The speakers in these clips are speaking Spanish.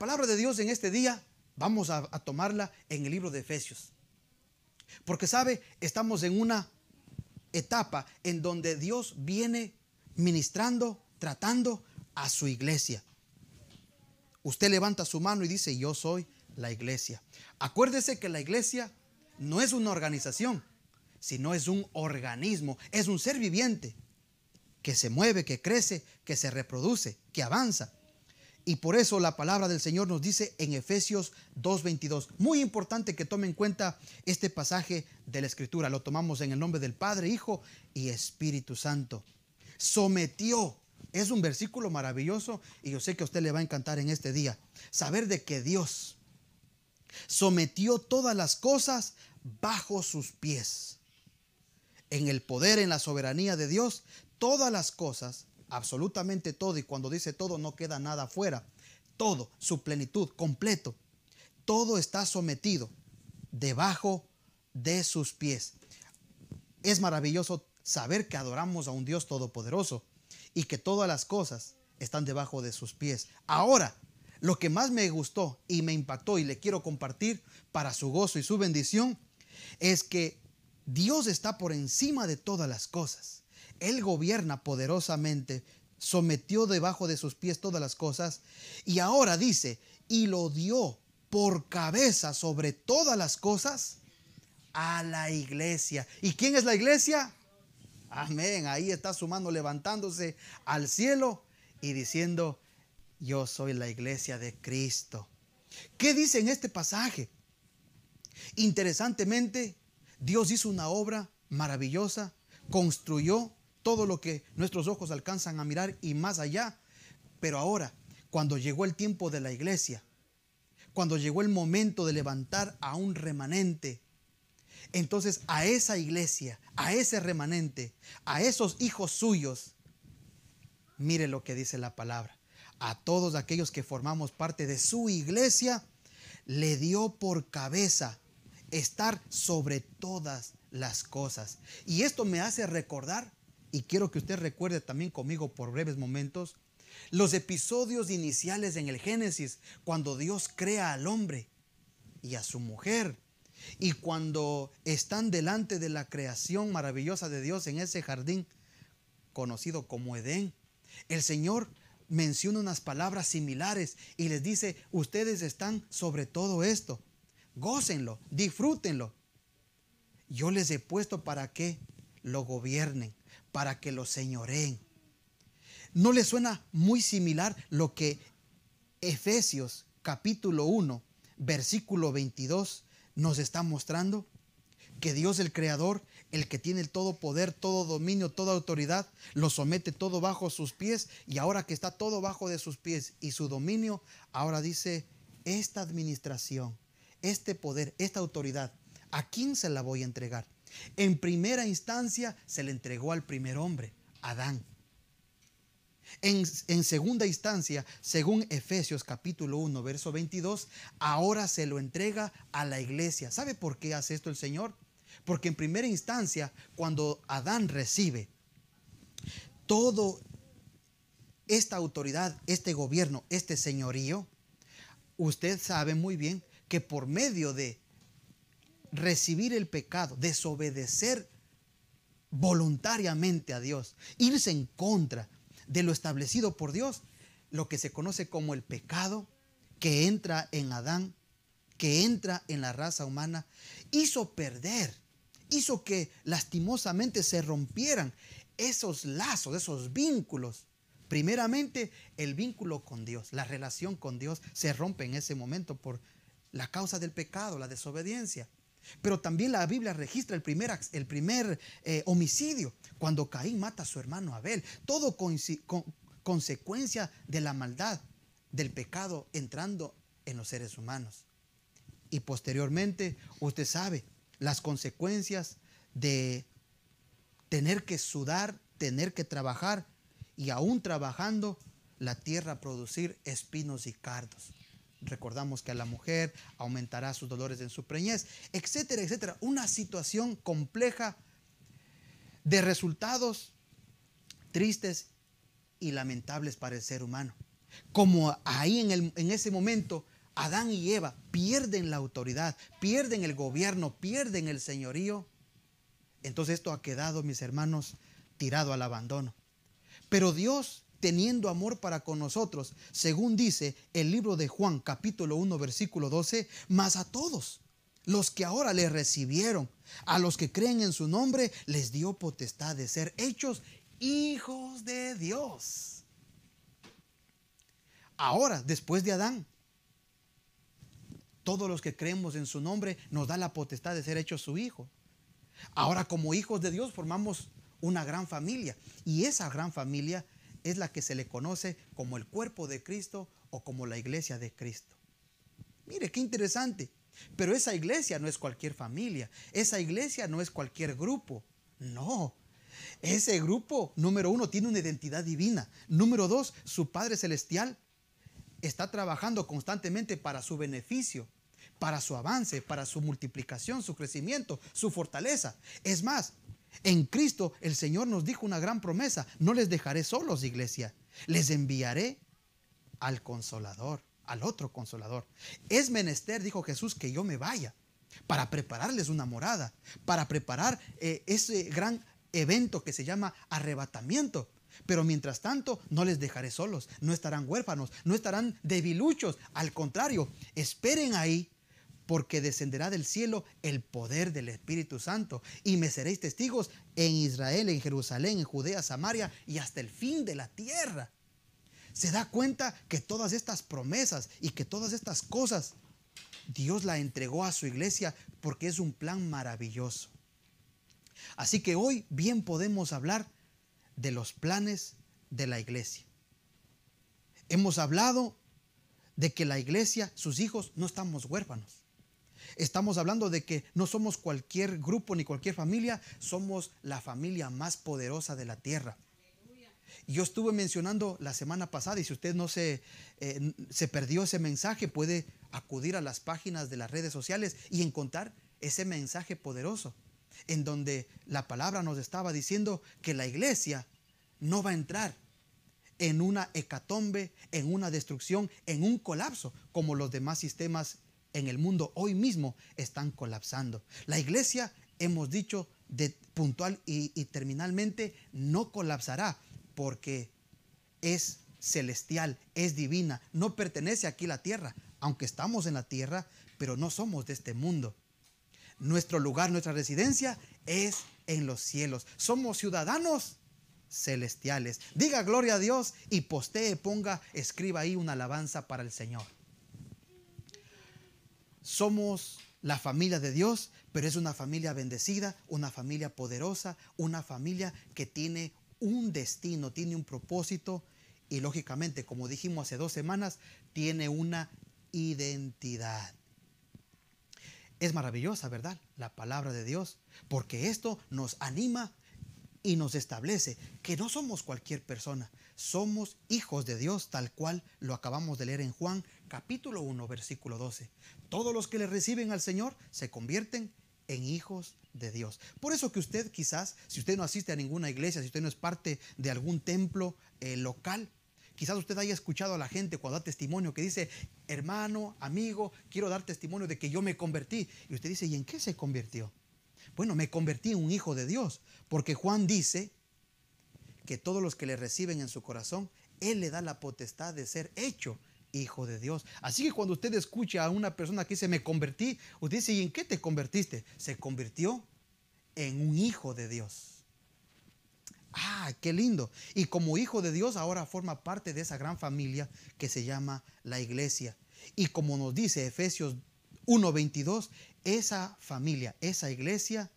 La palabra de Dios en este día vamos a, a tomarla en el libro de Efesios. Porque sabe, estamos en una etapa en donde Dios viene ministrando, tratando a su iglesia. Usted levanta su mano y dice, yo soy la iglesia. Acuérdese que la iglesia no es una organización, sino es un organismo, es un ser viviente que se mueve, que crece, que se reproduce, que avanza. Y por eso la palabra del Señor nos dice en Efesios 2.22. Muy importante que tome en cuenta este pasaje de la Escritura. Lo tomamos en el nombre del Padre, Hijo y Espíritu Santo. Sometió es un versículo maravilloso y yo sé que a usted le va a encantar en este día. Saber de que Dios sometió todas las cosas bajo sus pies. En el poder, en la soberanía de Dios, todas las cosas, absolutamente todo, y cuando dice todo no queda nada fuera, todo, su plenitud, completo, todo está sometido debajo de sus pies. Es maravilloso saber que adoramos a un Dios todopoderoso y que todas las cosas están debajo de sus pies. Ahora, lo que más me gustó y me impactó y le quiero compartir para su gozo y su bendición es que Dios está por encima de todas las cosas. Él gobierna poderosamente, sometió debajo de sus pies todas las cosas y ahora dice, y lo dio por cabeza sobre todas las cosas a la iglesia. ¿Y quién es la iglesia? Amén. Ahí está su mano levantándose al cielo y diciendo, yo soy la iglesia de Cristo. ¿Qué dice en este pasaje? Interesantemente, Dios hizo una obra maravillosa, construyó todo lo que nuestros ojos alcanzan a mirar y más allá. Pero ahora, cuando llegó el tiempo de la iglesia, cuando llegó el momento de levantar a un remanente, entonces a esa iglesia, a ese remanente, a esos hijos suyos, mire lo que dice la palabra. A todos aquellos que formamos parte de su iglesia, le dio por cabeza estar sobre todas las cosas. Y esto me hace recordar, y quiero que usted recuerde también conmigo por breves momentos, los episodios iniciales en el Génesis, cuando Dios crea al hombre y a su mujer y cuando están delante de la creación maravillosa de Dios en ese jardín conocido como Edén, el Señor menciona unas palabras similares y les dice, ustedes están sobre todo esto, gócenlo, disfrútenlo. Yo les he puesto para que lo gobiernen, para que lo señoreen. ¿No les suena muy similar lo que Efesios capítulo 1, versículo 22 nos está mostrando que Dios el Creador, el que tiene el todo poder, todo dominio, toda autoridad, lo somete todo bajo sus pies y ahora que está todo bajo de sus pies y su dominio, ahora dice, esta administración, este poder, esta autoridad, ¿a quién se la voy a entregar? En primera instancia se le entregó al primer hombre, Adán. En, segunda instancia, según Efesios capítulo 1, verso 22, ahora se lo entrega a la iglesia. ¿Sabe por qué hace esto el Señor? Porque en primera instancia, cuando Adán recibe todo esta autoridad, este gobierno, este señorío, usted sabe muy bien que por medio de recibir el pecado, desobedecer voluntariamente a Dios, irse en contra de lo establecido por Dios, lo que se conoce como el pecado que entra en Adán, que entra en la raza humana, hizo perder, hizo que lastimosamente se rompieran esos lazos, esos vínculos. Primeramente, el vínculo con Dios, la relación con Dios se rompe en ese momento por la causa del pecado, la desobediencia. Pero también la Biblia registra el primer, el primer eh, homicidio, cuando Caín mata a su hermano Abel. Todo con, consecuencia de la maldad, del pecado entrando en los seres humanos. Y posteriormente, usted sabe, las consecuencias de tener que sudar, tener que trabajar y aún trabajando, la tierra producir espinos y cardos. Recordamos que a la mujer aumentará sus dolores en su preñez, etcétera, etcétera. Una situación compleja de resultados tristes y lamentables para el ser humano. como ahí en, el, en ese momento Adán y Eva pierden la autoridad, pierden el gobierno, pierden el señorío, entonces esto ha quedado, mis hermanos, tirado al abandono. Pero Dios, teniendo amor para con nosotros, según dice el libro de Juan capítulo 1 versículo 12, más a todos los que ahora le recibieron, a los que creen en su nombre, les dio potestad de ser hechos hijos de Dios. Ahora, después de Adán, todos los que creemos en su nombre nos da la potestad de ser hechos su hijo. Ahora como hijos de Dios formamos una gran familia y esa gran familia es la que se le conoce como el cuerpo de Cristo o como la iglesia de Cristo. Mire, qué interesante. Pero esa iglesia no es cualquier familia, esa iglesia no es cualquier grupo, no. Ese grupo, número uno, tiene una identidad divina. Número dos, su Padre Celestial está trabajando constantemente para su beneficio, para su avance, para su multiplicación, su crecimiento, su fortaleza. Es más, en Cristo el Señor nos dijo una gran promesa, no les dejaré solos, iglesia, les enviaré al consolador, al otro consolador. Es menester, dijo Jesús, que yo me vaya para prepararles una morada, para preparar eh, ese gran evento que se llama arrebatamiento. Pero mientras tanto, no les dejaré solos, no estarán huérfanos, no estarán debiluchos. Al contrario, esperen ahí, porque descenderá del cielo el poder del Espíritu Santo, y me seréis testigos en Israel, en Jerusalén, en Judea, Samaria y hasta el fin de la tierra. Se da cuenta que todas estas promesas y que todas estas cosas Dios la entregó a su iglesia porque es un plan maravilloso. Así que hoy bien podemos hablar de los planes de la iglesia. Hemos hablado de que la iglesia, sus hijos, no estamos huérfanos. Estamos hablando de que no somos cualquier grupo ni cualquier familia, somos la familia más poderosa de la tierra. Yo estuve mencionando la semana pasada y si usted no se, eh, se perdió ese mensaje, puede acudir a las páginas de las redes sociales y encontrar ese mensaje poderoso en donde la palabra nos estaba diciendo que la iglesia no va a entrar en una hecatombe, en una destrucción, en un colapso, como los demás sistemas en el mundo hoy mismo están colapsando. La iglesia, hemos dicho de puntual y, y terminalmente, no colapsará porque es celestial, es divina, no pertenece aquí a la tierra, aunque estamos en la tierra, pero no somos de este mundo. Nuestro lugar, nuestra residencia es en los cielos. Somos ciudadanos celestiales. Diga gloria a Dios y postee, ponga, escriba ahí una alabanza para el Señor. Somos la familia de Dios, pero es una familia bendecida, una familia poderosa, una familia que tiene un destino, tiene un propósito y lógicamente, como dijimos hace dos semanas, tiene una identidad. Es maravillosa, ¿verdad? La palabra de Dios, porque esto nos anima y nos establece que no somos cualquier persona, somos hijos de Dios, tal cual lo acabamos de leer en Juan capítulo 1, versículo 12. Todos los que le reciben al Señor se convierten en hijos de Dios. Por eso que usted quizás, si usted no asiste a ninguna iglesia, si usted no es parte de algún templo eh, local, quizás usted haya escuchado a la gente cuando da testimonio que dice, hermano, amigo, quiero dar testimonio de que yo me convertí. Y usted dice, ¿y en qué se convirtió? Bueno, me convertí en un hijo de Dios, porque Juan dice que todos los que le reciben en su corazón, Él le da la potestad de ser hecho hijo de Dios. Así que cuando usted escucha a una persona que dice, me convertí, usted dice, ¿y en qué te convertiste? Se convirtió en un hijo de Dios. Ah, qué lindo. Y como hijo de Dios ahora forma parte de esa gran familia que se llama la iglesia. Y como nos dice Efesios 1:22, esa familia, esa iglesia,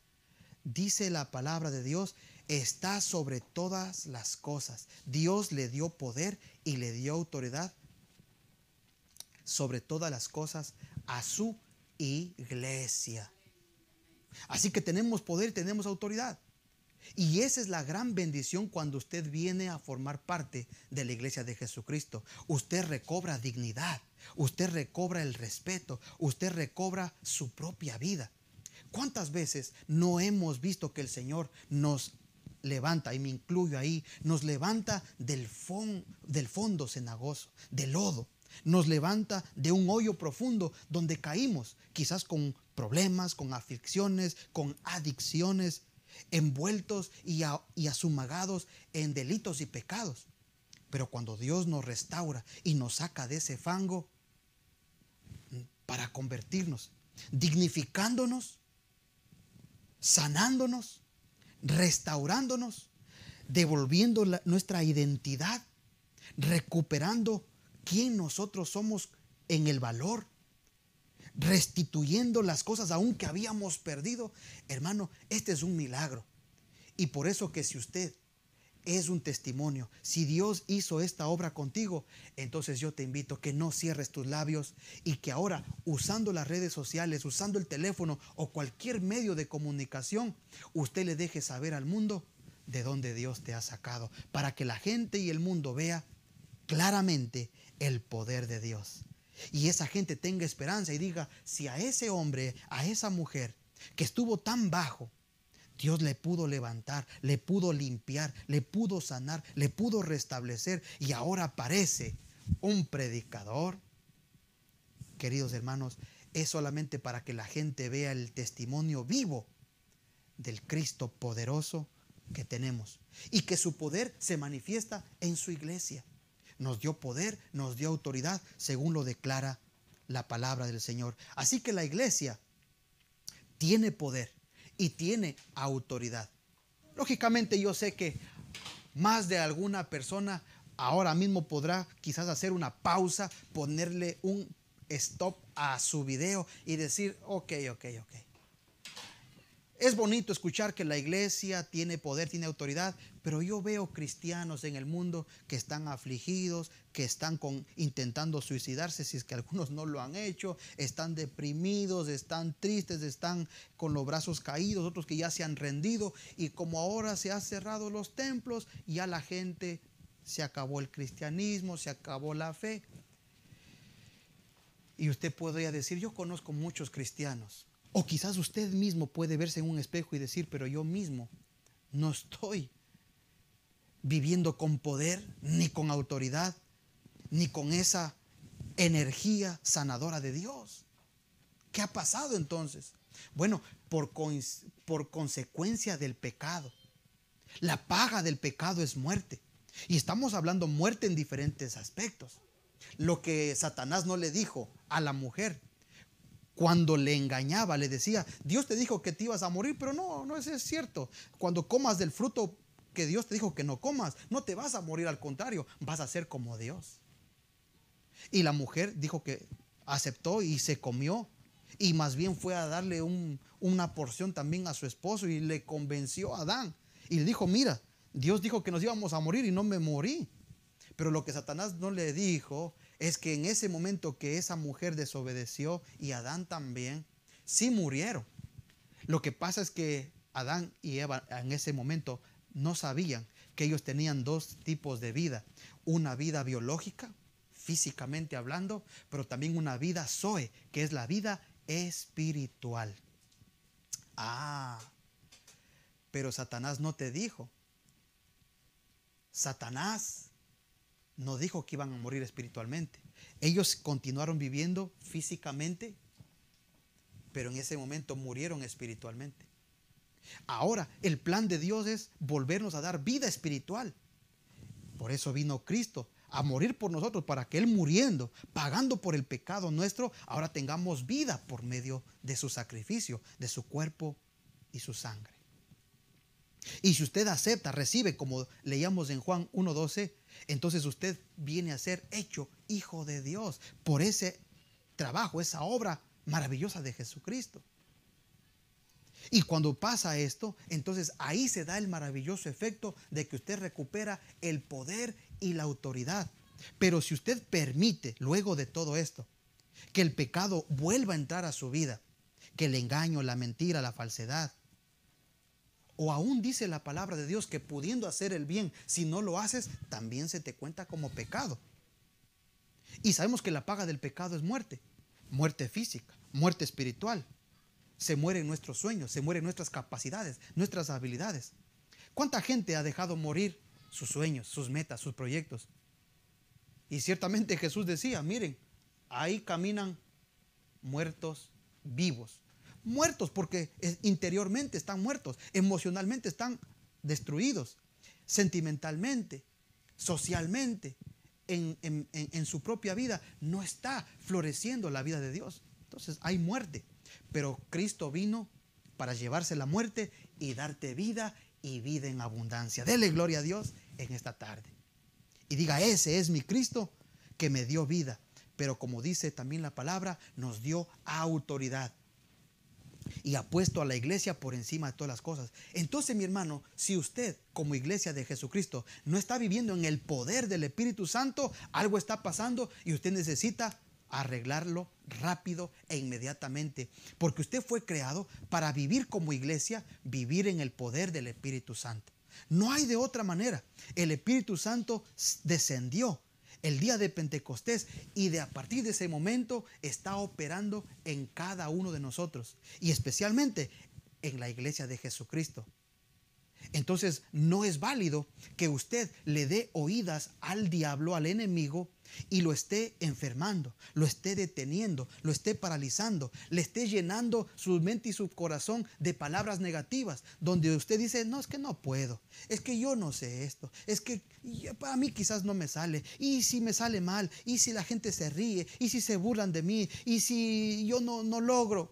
dice la palabra de Dios, está sobre todas las cosas. Dios le dio poder y le dio autoridad sobre todas las cosas a su iglesia. Así que tenemos poder, tenemos autoridad. Y esa es la gran bendición cuando usted viene a formar parte de la iglesia de Jesucristo. Usted recobra dignidad, usted recobra el respeto, usted recobra su propia vida. ¿Cuántas veces no hemos visto que el Señor nos levanta, y me incluyo ahí, nos levanta del, del fondo cenagoso, del lodo. Nos levanta de un hoyo profundo donde caímos, quizás con problemas, con aflicciones, con adicciones, envueltos y, y asumagados en delitos y pecados. Pero cuando Dios nos restaura y nos saca de ese fango para convertirnos, dignificándonos, sanándonos, restaurándonos, devolviendo nuestra identidad, recuperando quién nosotros somos en el valor, restituyendo las cosas aún que habíamos perdido. Hermano, este es un milagro. Y por eso que si usted es un testimonio. Si Dios hizo esta obra contigo, entonces yo te invito que no cierres tus labios y que ahora, usando las redes sociales, usando el teléfono o cualquier medio de comunicación, usted le deje saber al mundo de dónde Dios te ha sacado, para que la gente y el mundo vea claramente el poder de Dios. Y esa gente tenga esperanza y diga, si a ese hombre, a esa mujer que estuvo tan bajo, Dios le pudo levantar, le pudo limpiar, le pudo sanar, le pudo restablecer y ahora aparece un predicador. Queridos hermanos, es solamente para que la gente vea el testimonio vivo del Cristo poderoso que tenemos y que su poder se manifiesta en su iglesia. Nos dio poder, nos dio autoridad, según lo declara la palabra del Señor. Así que la iglesia tiene poder y tiene autoridad. Lógicamente yo sé que más de alguna persona ahora mismo podrá quizás hacer una pausa, ponerle un stop a su video y decir, ok, ok, ok. Es bonito escuchar que la iglesia tiene poder, tiene autoridad, pero yo veo cristianos en el mundo que están afligidos, que están con, intentando suicidarse, si es que algunos no lo han hecho, están deprimidos, están tristes, están con los brazos caídos, otros que ya se han rendido y como ahora se han cerrado los templos, ya la gente se acabó el cristianismo, se acabó la fe. Y usted podría decir, yo conozco muchos cristianos o quizás usted mismo puede verse en un espejo y decir, pero yo mismo no estoy viviendo con poder, ni con autoridad, ni con esa energía sanadora de Dios. ¿Qué ha pasado entonces? Bueno, por, por consecuencia del pecado. La paga del pecado es muerte. Y estamos hablando muerte en diferentes aspectos. Lo que Satanás no le dijo a la mujer, cuando le engañaba, le decía, Dios te dijo que te ibas a morir, pero no, no es cierto. Cuando comas del fruto que Dios te dijo que no comas, no te vas a morir, al contrario, vas a ser como Dios. Y la mujer dijo que aceptó y se comió. Y más bien fue a darle una porción también a su esposo y le convenció a Adán. Y le dijo, mira, Dios dijo que nos íbamos a morir y no me morí. Pero lo que Satanás no le dijo es que en ese momento que esa mujer desobedeció y Adán también, sí murieron. Lo que pasa es que Adán y Eva en ese momento no sabían que ellos tenían dos tipos de vida. Una vida biológica, físicamente hablando, pero también una vida zoe, que es la vida espiritual. Ah, pero Satanás no te dijo. Satanás no dijo que iban a morir espiritualmente. Ellos continuaron viviendo físicamente, pero en ese momento murieron espiritualmente. Ahora, el plan de Dios es volvernos a dar vida espiritual. Por eso vino Cristo a morir por nosotros, para que Él muriendo, pagando por el pecado nuestro, ahora tengamos vida por medio de su sacrificio, de su cuerpo y su sangre. Y si usted acepta, recibe, como leíamos en Juan 1.12, entonces usted viene a ser hecho hijo de Dios por ese trabajo, esa obra maravillosa de Jesucristo. Y cuando pasa esto, entonces ahí se da el maravilloso efecto de que usted recupera el poder y la autoridad. Pero si usted permite, luego de todo esto, que el pecado vuelva a entrar a su vida, que el engaño, la mentira, la falsedad, o aún dice la palabra de Dios que pudiendo hacer el bien, si no lo haces, también se te cuenta como pecado. Y sabemos que la paga del pecado es muerte. Muerte física, muerte espiritual. Se mueren nuestros sueños, se mueren nuestras capacidades, nuestras habilidades. ¿Cuánta gente ha dejado morir sus sueños, sus metas, sus proyectos? Y ciertamente Jesús decía, miren, ahí caminan muertos vivos. Muertos porque interiormente están muertos, emocionalmente están destruidos, sentimentalmente, socialmente, en, en, su propia vida no está floreciendo la vida de Dios. Entonces hay muerte. Pero Cristo vino para llevarse la muerte y darte vida y vida en abundancia. Dele gloria a Dios en esta tarde. Y diga, ese es mi Cristo que me dio vida. Pero como dice también la palabra, nos dio autoridad y ha puesto a la iglesia por encima de todas las cosas. Entonces, mi hermano, si usted como iglesia de Jesucristo no está viviendo en el poder del Espíritu Santo, algo está pasando y usted necesita arreglarlo rápido e inmediatamente, porque usted fue creado para vivir como iglesia, vivir en el poder del Espíritu Santo. No hay de otra manera. El Espíritu Santo descendió el día de Pentecostés y de a partir de ese momento está operando en cada uno de nosotros y especialmente en la iglesia de Jesucristo. Entonces no es válido que usted le dé oídas al diablo, al enemigo, y lo esté enfermando, lo esté deteniendo, lo esté paralizando, le esté llenando su mente y su corazón de palabras negativas, donde usted dice, no, es que no puedo, es que yo no sé esto, es que para mí quizás no me sale, y si me sale mal, y si la gente se ríe, y si se burlan de mí, y si yo no, no logro.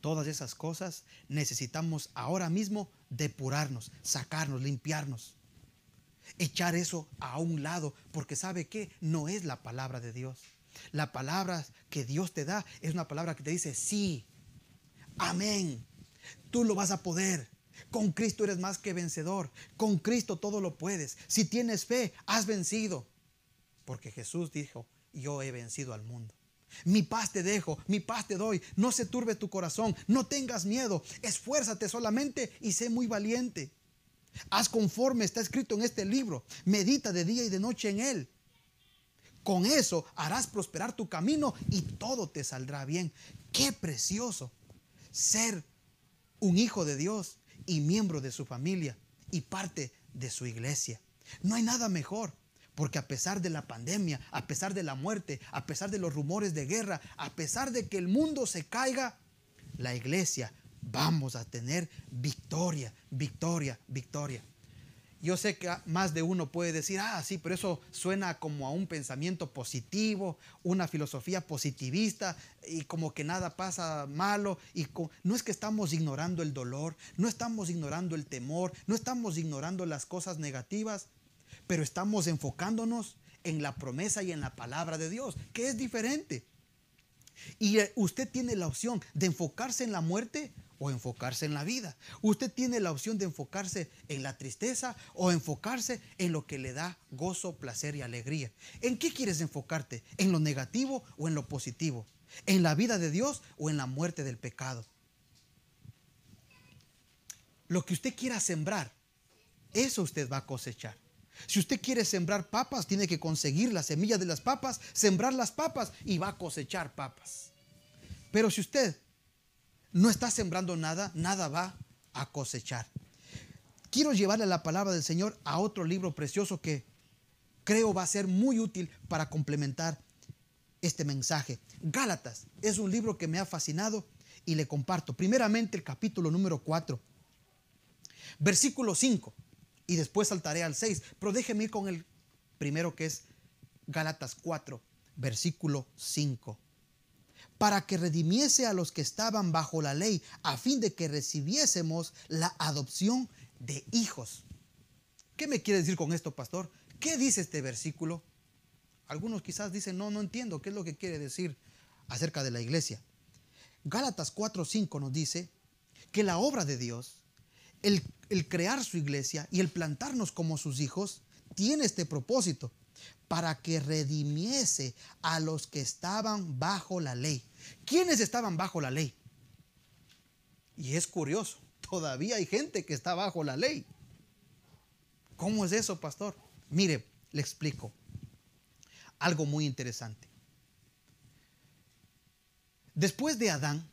Todas esas cosas necesitamos ahora mismo depurarnos, sacarnos, limpiarnos echar eso a un lado, porque sabe que no es la palabra de Dios. La palabra que Dios te da es una palabra que te dice, sí, amén, tú lo vas a poder. Con Cristo eres más que vencedor. Con Cristo todo lo puedes. Si tienes fe, has vencido. Porque Jesús dijo, yo he vencido al mundo. Mi paz te dejo, mi paz te doy. No se turbe tu corazón, no tengas miedo. Esfuérzate solamente y sé muy valiente. Haz conforme está escrito en este libro. Medita de día y de noche en él. Con eso harás prosperar tu camino y todo te saldrá bien. Qué precioso ser un hijo de Dios y miembro de su familia y parte de su iglesia. No hay nada mejor. Porque a pesar de la pandemia, a pesar de la muerte, a pesar de los rumores de guerra, a pesar de que el mundo se caiga, la iglesia vamos a tener victoria, victoria, victoria. Yo sé que más de uno puede decir, ah, sí, pero eso suena como a un pensamiento positivo, una filosofía positivista y como que nada pasa malo. Y no es que estamos ignorando el dolor, no estamos ignorando el temor, no estamos ignorando las cosas negativas, pero estamos enfocándonos en la promesa y en la palabra de Dios, que es diferente. Y eh, usted tiene la opción de enfocarse en la muerte o enfocarse en la vida. Usted tiene la opción de enfocarse en la tristeza o enfocarse en lo que le da gozo, placer y alegría. ¿En qué quieres enfocarte? ¿En lo negativo o en lo positivo? ¿En la vida de Dios o en la muerte del pecado? Lo que usted quiera sembrar, eso usted va a cosechar. Si usted quiere sembrar papas, tiene que conseguir las semillas de las papas, sembrar las papas y va a cosechar papas. Pero si usted no está sembrando nada, nada va a cosechar. Quiero llevarle la palabra del Señor a otro libro precioso que creo va a ser muy útil para complementar este mensaje. Gálatas es un libro que me ha fascinado y le comparto. Primeramente el capítulo número 4, versículo 5, y después saltaré al 6, pero déjeme ir con el primero que es Gálatas 4, versículo 5 para que redimiese a los que estaban bajo la ley, a fin de que recibiésemos la adopción de hijos. ¿Qué me quiere decir con esto, pastor? ¿Qué dice este versículo? Algunos quizás dicen, no, no entiendo qué es lo que quiere decir acerca de la iglesia. Gálatas 4:5 nos dice que la obra de Dios, el, el crear su iglesia y el plantarnos como sus hijos, tiene este propósito para que redimiese a los que estaban bajo la ley. ¿Quiénes estaban bajo la ley? Y es curioso, todavía hay gente que está bajo la ley. ¿Cómo es eso, pastor? Mire, le explico. Algo muy interesante. Después de Adán,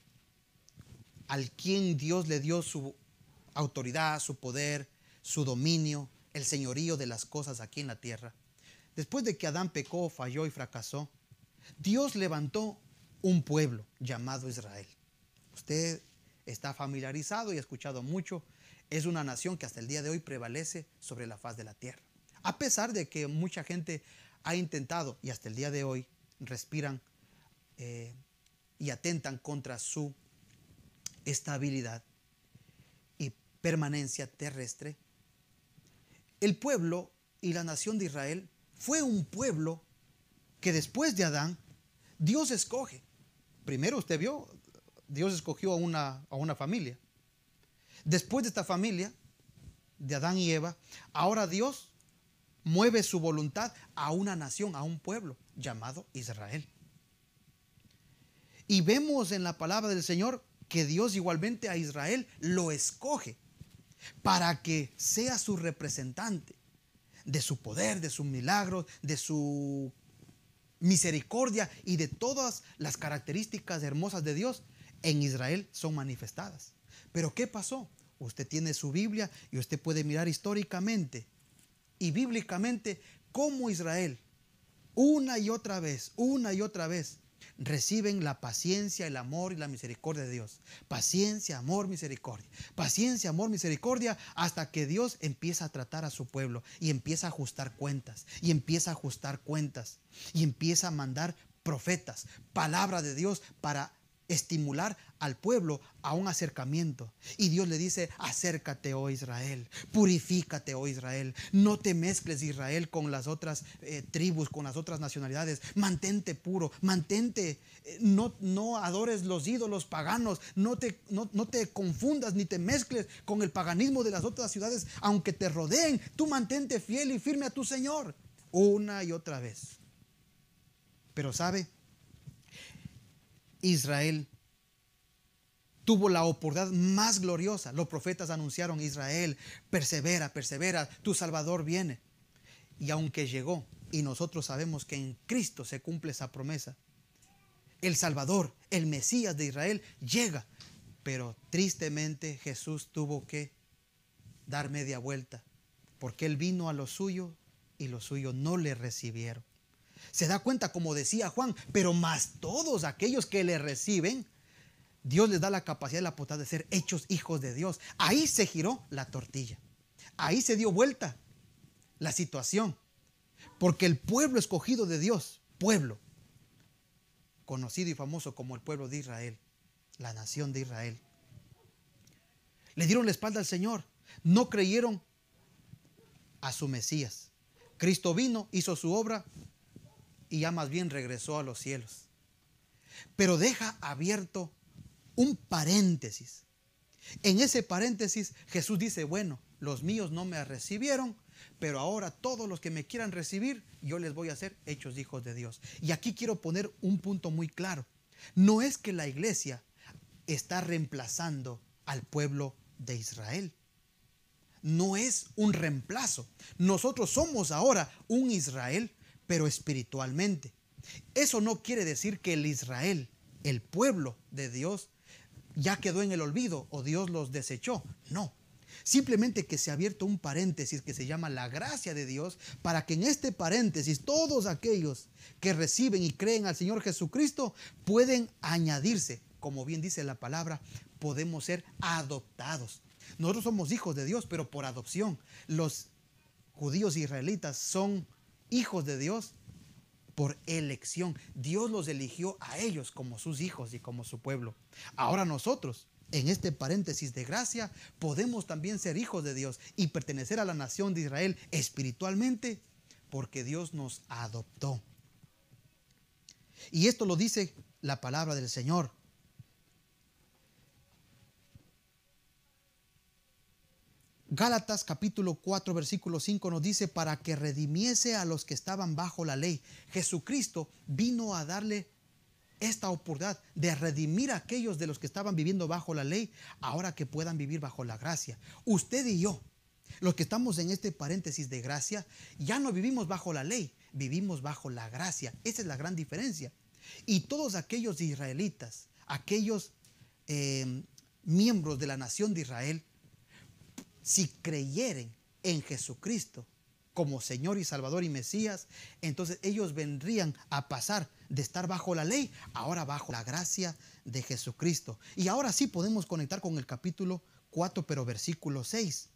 al quien Dios le dio su autoridad, su poder, su dominio, el señorío de las cosas aquí en la tierra. Después de que Adán pecó, falló y fracasó, Dios levantó un pueblo llamado Israel. Usted está familiarizado y ha escuchado mucho. Es una nación que hasta el día de hoy prevalece sobre la faz de la tierra. A pesar de que mucha gente ha intentado y hasta el día de hoy respiran eh, y atentan contra su estabilidad y permanencia terrestre, el pueblo y la nación de Israel fue un pueblo que después de Adán, Dios escoge. Primero usted vio, Dios escogió a una, a una familia. Después de esta familia, de Adán y Eva, ahora Dios mueve su voluntad a una nación, a un pueblo llamado Israel. Y vemos en la palabra del Señor que Dios igualmente a Israel lo escoge para que sea su representante de su poder, de sus milagros, de su misericordia y de todas las características hermosas de Dios en Israel son manifestadas. Pero ¿qué pasó? Usted tiene su Biblia y usted puede mirar históricamente y bíblicamente cómo Israel una y otra vez, una y otra vez reciben la paciencia, el amor y la misericordia de Dios. Paciencia, amor, misericordia. Paciencia, amor, misericordia, hasta que Dios empieza a tratar a su pueblo y empieza a ajustar cuentas, y empieza a ajustar cuentas, y empieza a mandar profetas, palabra de Dios para estimular al pueblo a un acercamiento. Y Dios le dice, acércate, oh Israel, purifícate, oh Israel, no te mezcles Israel con las otras eh, tribus, con las otras nacionalidades, mantente puro, mantente, eh, no, no adores los ídolos paganos, no te, no, no te confundas ni te mezcles con el paganismo de las otras ciudades, aunque te rodeen, tú mantente fiel y firme a tu Señor, una y otra vez. Pero sabe, Israel tuvo la oportunidad más gloriosa. Los profetas anunciaron, Israel, persevera, persevera, tu Salvador viene. Y aunque llegó, y nosotros sabemos que en Cristo se cumple esa promesa, el Salvador, el Mesías de Israel, llega. Pero tristemente Jesús tuvo que dar media vuelta, porque Él vino a lo suyo y los suyos no le recibieron. Se da cuenta, como decía Juan, pero más todos aquellos que le reciben, Dios les da la capacidad y la potestad de ser hechos hijos de Dios. Ahí se giró la tortilla. Ahí se dio vuelta la situación. Porque el pueblo escogido de Dios, pueblo, conocido y famoso como el pueblo de Israel, la nación de Israel, le dieron la espalda al Señor. No creyeron a su Mesías. Cristo vino, hizo su obra y ya más bien regresó a los cielos. Pero deja abierto un paréntesis. En ese paréntesis Jesús dice, bueno, los míos no me recibieron, pero ahora todos los que me quieran recibir, yo les voy a hacer hechos hijos de Dios. Y aquí quiero poner un punto muy claro. No es que la iglesia está reemplazando al pueblo de Israel. No es un reemplazo. Nosotros somos ahora un Israel pero espiritualmente. Eso no quiere decir que el Israel, el pueblo de Dios, ya quedó en el olvido o Dios los desechó. No. Simplemente que se ha abierto un paréntesis que se llama la gracia de Dios para que en este paréntesis todos aquellos que reciben y creen al Señor Jesucristo pueden añadirse. Como bien dice la palabra, podemos ser adoptados. Nosotros somos hijos de Dios, pero por adopción. Los judíos israelitas son hijos de Dios por elección. Dios los eligió a ellos como sus hijos y como su pueblo. Ahora nosotros, en este paréntesis de gracia, podemos también ser hijos de Dios y pertenecer a la nación de Israel espiritualmente porque Dios nos adoptó. Y esto lo dice la palabra del Señor. Gálatas capítulo 4 versículo 5 nos dice, para que redimiese a los que estaban bajo la ley. Jesucristo vino a darle esta oportunidad de redimir a aquellos de los que estaban viviendo bajo la ley, ahora que puedan vivir bajo la gracia. Usted y yo, los que estamos en este paréntesis de gracia, ya no vivimos bajo la ley, vivimos bajo la gracia. Esa es la gran diferencia. Y todos aquellos israelitas, aquellos eh, miembros de la nación de Israel, si creyeren en Jesucristo como Señor y Salvador y Mesías, entonces ellos vendrían a pasar de estar bajo la ley, ahora bajo la gracia de Jesucristo. Y ahora sí podemos conectar con el capítulo 4, pero versículo 6.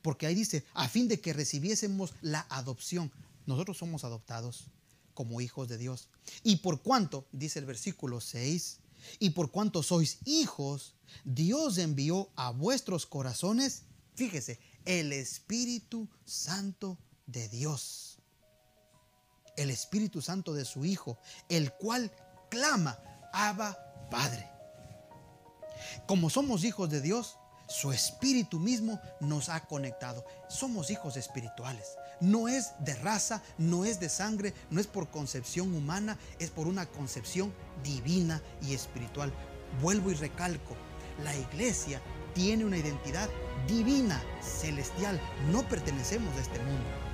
Porque ahí dice, a fin de que recibiésemos la adopción. Nosotros somos adoptados como hijos de Dios. Y por cuanto, dice el versículo 6, y por cuanto sois hijos, Dios envió a vuestros corazones, fíjese, el Espíritu Santo de Dios. El Espíritu Santo de su Hijo, el cual clama, Abba Padre. Como somos hijos de Dios, su espíritu mismo nos ha conectado. Somos hijos espirituales. No es de raza, no es de sangre, no es por concepción humana, es por una concepción divina y espiritual. Vuelvo y recalco, la iglesia tiene una identidad divina, celestial. No pertenecemos a este mundo.